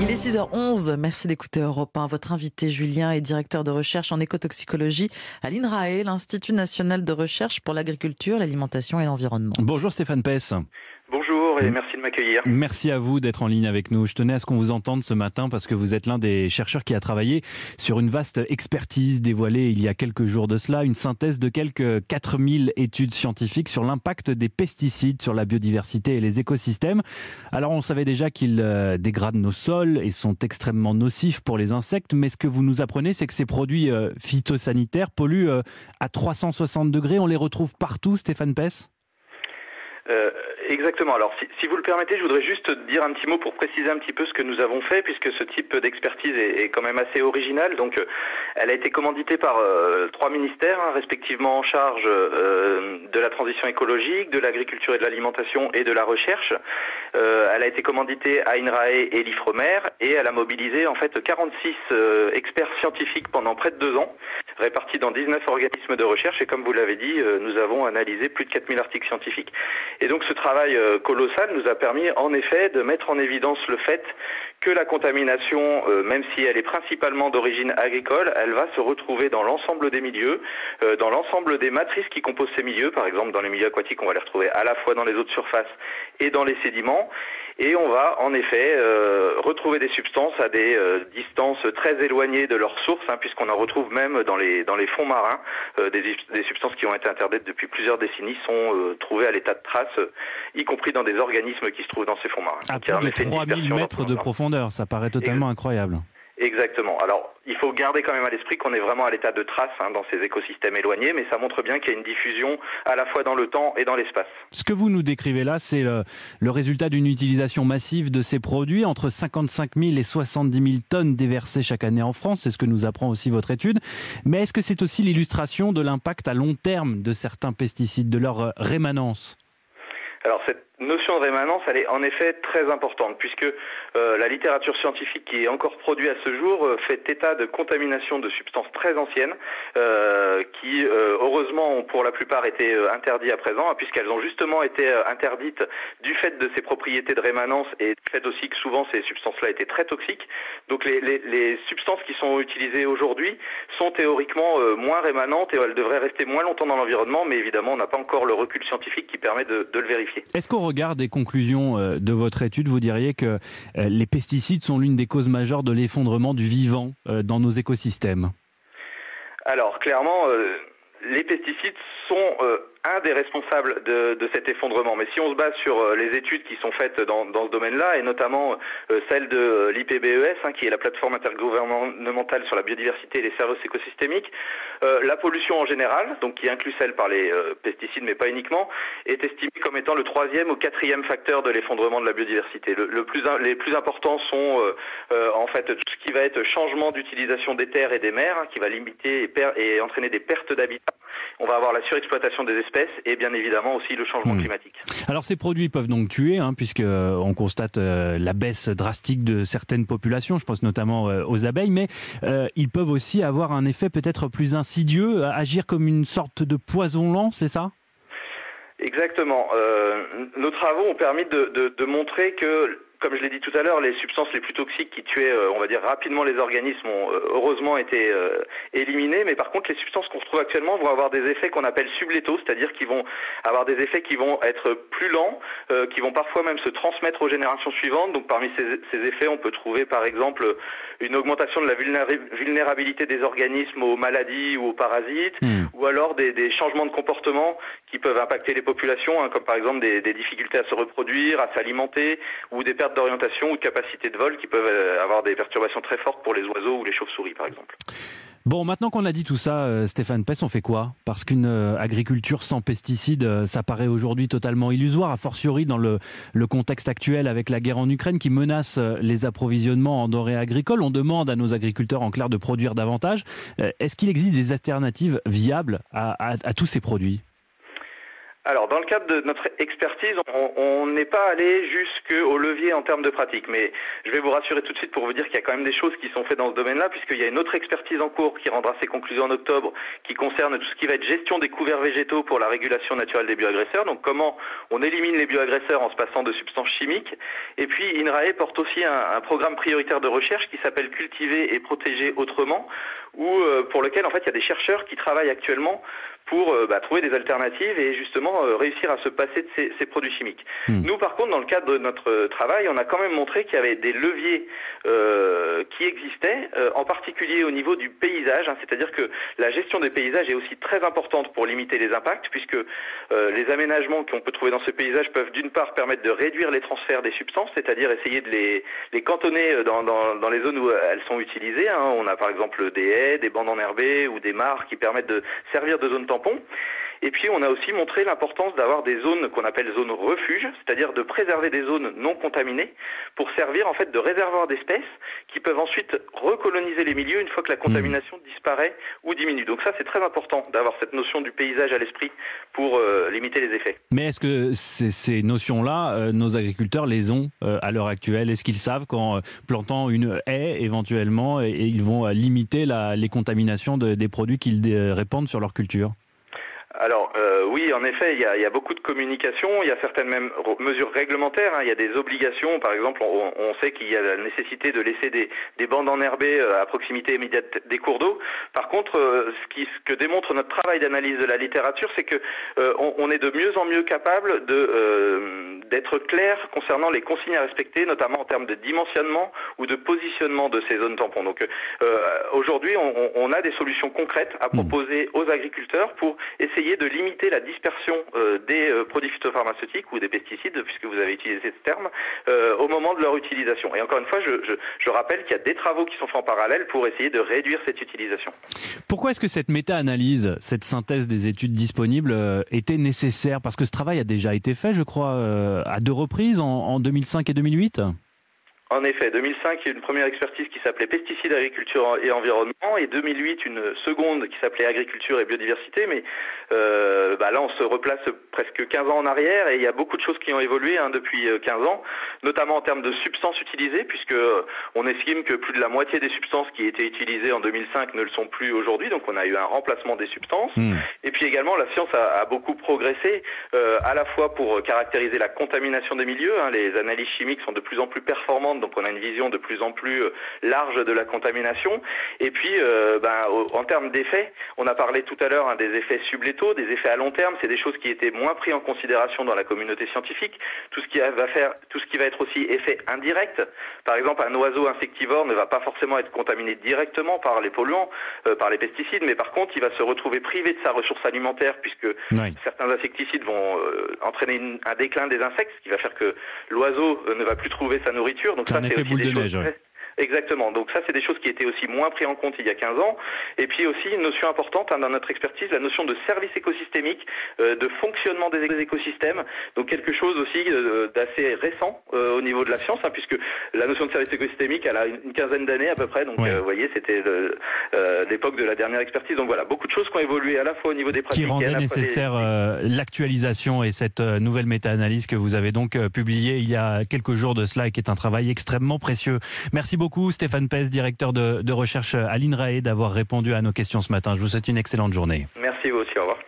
Il est 6h11. Merci d'écouter Europe 1. Votre invité Julien est directeur de recherche en écotoxicologie à l'INRAE, l'Institut national de recherche pour l'agriculture, l'alimentation et l'environnement. Bonjour Stéphane Pess. Bonjour et merci de m'accueillir. Merci à vous d'être en ligne avec nous. Je tenais à ce qu'on vous entende ce matin parce que vous êtes l'un des chercheurs qui a travaillé sur une vaste expertise dévoilée il y a quelques jours de cela, une synthèse de quelques 4000 études scientifiques sur l'impact des pesticides sur la biodiversité et les écosystèmes. Alors on savait déjà qu'ils euh, dégradent nos sols et sont extrêmement nocifs pour les insectes, mais ce que vous nous apprenez, c'est que ces produits euh, phytosanitaires polluent euh, à 360 degrés. On les retrouve partout, Stéphane Pess euh, exactement. Alors, si, si, vous le permettez, je voudrais juste dire un petit mot pour préciser un petit peu ce que nous avons fait, puisque ce type d'expertise est, quand même assez original. Donc, euh, elle a été commanditée par euh, trois ministères, hein, respectivement en charge euh, de la transition écologique, de l'agriculture et de l'alimentation et de la recherche. Elle a été commanditée à INRAE et l'IFREMER, et elle a mobilisé en fait 46 experts scientifiques pendant près de deux ans, répartis dans 19 organismes de recherche. Et comme vous l'avez dit, nous avons analysé plus de 4000 articles scientifiques. Et donc ce travail euh, colossal nous a permis en effet de mettre en évidence le fait que la contamination, euh, même si elle est principalement d'origine agricole, elle va se retrouver dans l'ensemble des milieux, euh, dans l'ensemble des matrices qui composent ces milieux. Par exemple, dans les milieux aquatiques, on va les retrouver à la fois dans les eaux de surface et dans les sédiments. Et on va en effet euh, retrouver des substances à des euh, distances très éloignées de leur source, hein, puisqu'on en retrouve même dans les dans les fonds marins. Euh, des, des, substances qui ont été interdites depuis plusieurs décennies sont euh, trouvées à l'état de trace, y compris dans des organismes qui se trouvent dans ces fonds marins. À plus de 3000 mètres de profondeur, ça paraît totalement incroyable. Exactement. Alors, il faut garder quand même à l'esprit qu'on est vraiment à l'état de trace hein, dans ces écosystèmes éloignés, mais ça montre bien qu'il y a une diffusion à la fois dans le temps et dans l'espace. Ce que vous nous décrivez là, c'est le, le, résultat d'une utilisation massive de ces produits, entre 55 000 et 70 000 tonnes déversées chaque année en France, c'est ce que nous apprend aussi votre étude. Mais est-ce que c'est aussi l'illustration de l'impact à long terme de certains pesticides, de leur rémanence? Alors cette notion de rémanence, elle est en effet très importante, puisque euh, la littérature scientifique qui est encore produite à ce jour euh, fait état de contamination de substances très anciennes, euh, qui heureusement ont pour la plupart été interdites à présent, puisqu'elles ont justement été interdites du fait de ces propriétés de rémanence et du fait aussi que souvent ces substances-là étaient très toxiques. Donc les, les, les substances qui sont utilisées aujourd'hui sont théoriquement moins rémanentes et elles devraient rester moins longtemps dans l'environnement, mais évidemment on n'a pas encore le recul scientifique qui permet de, de le vérifier. Regard des conclusions euh, de votre étude, vous diriez que euh, les pesticides sont l'une des causes majeures de l'effondrement du vivant euh, dans nos écosystèmes? Alors, clairement, les pesticides sont un des responsables de, cet effondrement. Mais si on se base sur euh, les études qui sont faites dans, ce domaine-là, et notamment euh, celle de l'IPBES, hein, qui est la plateforme intergouvernementale sur la biodiversité et les services écosystémiques, euh, la pollution en général, donc qui inclut celle par les euh, pesticides, mais pas uniquement, est estimée comme étant le troisième ou quatrième facteur de l'effondrement de la biodiversité. Les plus importants sont euh, en fait tout ce qui va être changement d'utilisation des terres et des mers, hein, qui va limiter et, et entraîner des pertes d'habitat. On va avoir la surexploitation des espèces et bien évidemment aussi le changement mmh. climatique. Alors ces produits peuvent donc tuer, hein, puisque euh, on constate euh, la baisse drastique de certaines populations, je pense notamment euh, aux abeilles, mais euh, ils peuvent aussi avoir un effet peut-être plus insidieux, agir comme une sorte de poison lent, c'est ça? Exactement. Euh, nos travaux ont permis de, de, de montrer que comme je l'ai dit tout à l'heure, les substances les plus toxiques qui tuaient, euh, on va dire, rapidement les organismes ont euh, heureusement été euh, éliminées. Mais par contre, les substances qu'on retrouve actuellement vont avoir des effets qu'on appelle sublétaux, c'est-à-dire qu'ils vont avoir des effets qui vont être plus lents, euh, qui vont parfois même se transmettre aux générations suivantes. Donc parmi ces, ces, effets, on peut trouver par exemple une augmentation de la vulnérabilité des organismes aux maladies ou aux parasites, mmh. ou alors des, des, changements de comportement qui peuvent impacter les populations, hein, comme par exemple des, difficultés à se reproduire, à s'alimenter, ou des pertes d'orientation ou de capacité de vol qui peuvent euh, avoir des perturbations très fortes pour les oiseaux ou les chauves-souris par exemple. Bon, maintenant qu'on a dit tout ça, euh, Stéphane Pess, on fait quoi? Parce qu'une euh, agriculture sans pesticides, ça paraît aujourd'hui totalement illusoire, a fortiori dans le, contexte actuel avec la guerre en Ukraine qui menace les approvisionnements en denrées agricoles. On demande à nos agriculteurs en clair de produire davantage. Est-ce qu'il existe des alternatives viables à tous ces produits? Alors, dans le cadre de notre expertise, on n'est pas allé jusqu'au levier en termes de pratique. Mais je vais vous rassurer tout de suite pour vous dire qu'il y a quand même des choses qui sont faites dans ce domaine-là, puisqu'il y a une autre expertise en cours qui rendra ses conclusions en octobre, qui concerne tout ce qui va être gestion des couverts végétaux pour la régulation naturelle des bioagresseurs. Donc, comment on élimine les bioagresseurs en se passant de substances chimiques. Et puis, INRAE porte aussi un, un programme prioritaire de recherche qui s'appelle Cultiver et protéger autrement, où, euh, pour lequel, en fait, il y a des chercheurs qui travaillent actuellement pour euh, bah, trouver des alternatives et justement euh, réussir à se passer de ces, ces produits chimiques. Hmm. Nous, par contre, dans le cadre de notre travail, on a quand même montré qu'il y avait des leviers euh, qui existaient, euh, en particulier au niveau du paysage, hein, c'est-à-dire que la gestion des paysages est aussi très importante pour limiter les impacts, puisque euh, les aménagements qu'on peut trouver dans ce paysage peuvent d'une part permettre de réduire les transferts des substances, c'est-à-dire essayer de les, les cantonner dans, dans, dans, les zones où elles sont utilisées. Hein. On a par exemple des haies, des bandes enherbées ou des mares qui permettent de servir de zone tampon. Et puis on a aussi montré l'importance d'avoir des zones qu'on appelle zones refuges, c'est-à-dire de préserver des zones non contaminées pour servir en fait de réservoir d'espèces qui peuvent ensuite recoloniser les milieux une fois que la contamination mmh. disparaît ou diminue. Donc ça c'est très important d'avoir cette notion du paysage à l'esprit pour euh, limiter les effets. Mais est-ce que ces, ces notions-là, euh, nos agriculteurs les ont euh, à l'heure actuelle? Est-ce qu'ils savent qu'en plantant une haie éventuellement, et, et ils vont limiter la, les contaminations de, des produits qu'ils répandent sur leur culture? Alors euh, oui, en effet, il y, a, il y, a, beaucoup de communication, il y a certaines même mesures réglementaires, hein, il y a des obligations, par exemple, on, on sait qu'il y a la nécessité de laisser des, des bandes enherbées euh, à proximité immédiate des cours d'eau. Par contre, euh, ce, qui, ce que démontre notre travail d'analyse de la littérature, c'est que euh, on, on, est de mieux en mieux capable de euh, d'être clair concernant les consignes à respecter, notamment en termes de dimensionnement ou de positionnement de ces zones tampons. Donc aujourd'hui, on, on, a des solutions concrètes à mmh. proposer aux agriculteurs pour essayer de limiter la dispersion euh, des euh, produits phytopharmaceutiques ou des pesticides, puisque vous avez utilisé ce terme, euh, au moment de leur utilisation. Et encore une fois, je, rappelle qu'il y a des travaux qui sont faits en parallèle pour essayer de réduire cette utilisation. Pourquoi est-ce que cette méta-analyse, cette synthèse des études disponibles était nécessaire? Parce que ce travail a déjà été fait, je crois, à deux reprises, en 2005 et 2008 en effet, 2005, il y a une première expertise qui s'appelait Pesticides, Agriculture et Environnement, et 2008, une seconde qui s'appelait Agriculture et Biodiversité. Mais euh, bah là, on se replace presque 15 ans en arrière, et il y a beaucoup de choses qui ont évolué hein, depuis 15 euh, ans, notamment en termes de substances utilisées, puisque euh, on estime que plus de la moitié des substances qui étaient utilisées en 2005 ne le sont plus aujourd'hui. Donc, on a eu un remplacement des substances. Mmh. Et puis également, la science a, a beaucoup progressé, euh, à la fois pour caractériser la contamination des milieux. Hein, les analyses chimiques sont de plus en plus performantes donc on a une vision de plus en plus euh, large de la contamination. Et puis, euh, ben, en termes d'effets, on a parlé tout à l'heure hein, des effets sublétaux, des effets à long terme. C'est des choses qui étaient moins pris en considération dans la communauté scientifique. Tout ce qui va faire, tout ce qui va être aussi effet indirect. Par exemple, un oiseau insectivore ne va pas forcément être contaminé directement par les polluants, euh, par les pesticides, mais par contre, il va se retrouver privé de sa ressource alimentaire puisque oui. certains insecticides vont euh, entraîner une, un déclin des insectes, ce qui va faire que l'oiseau ne va plus trouver sa nourriture. Donc ça, c'est boule de neige. Exactement. Donc ça, c'est des choses qui étaient aussi moins pris en compte il y a 15 ans. Et puis aussi une notion importante hein, dans notre expertise, la notion de service écosystémique, euh, de fonctionnement des écosystèmes. Donc quelque chose aussi euh, d'assez récent euh, au niveau de la science, hein, puisque la notion de service écosystémique, elle a une quinzaine d'années à peu près. Donc ouais. vous voyez, c'était l'époque de la dernière expertise. Donc voilà, beaucoup de choses qui ont évolué à la fois au niveau des pratiques. Qui rendaient nécessaire l'actualisation et cette nouvelle méta-analyse que vous avez donc publiée il y a quelques jours de cela et qui est un travail extrêmement précieux. Merci beaucoup beaucoup Stéphane Pez, directeur de, de recherche à l'INRAE, d'avoir répondu à nos questions ce matin. Je vous souhaite une excellente journée. Merci vous aussi, au revoir.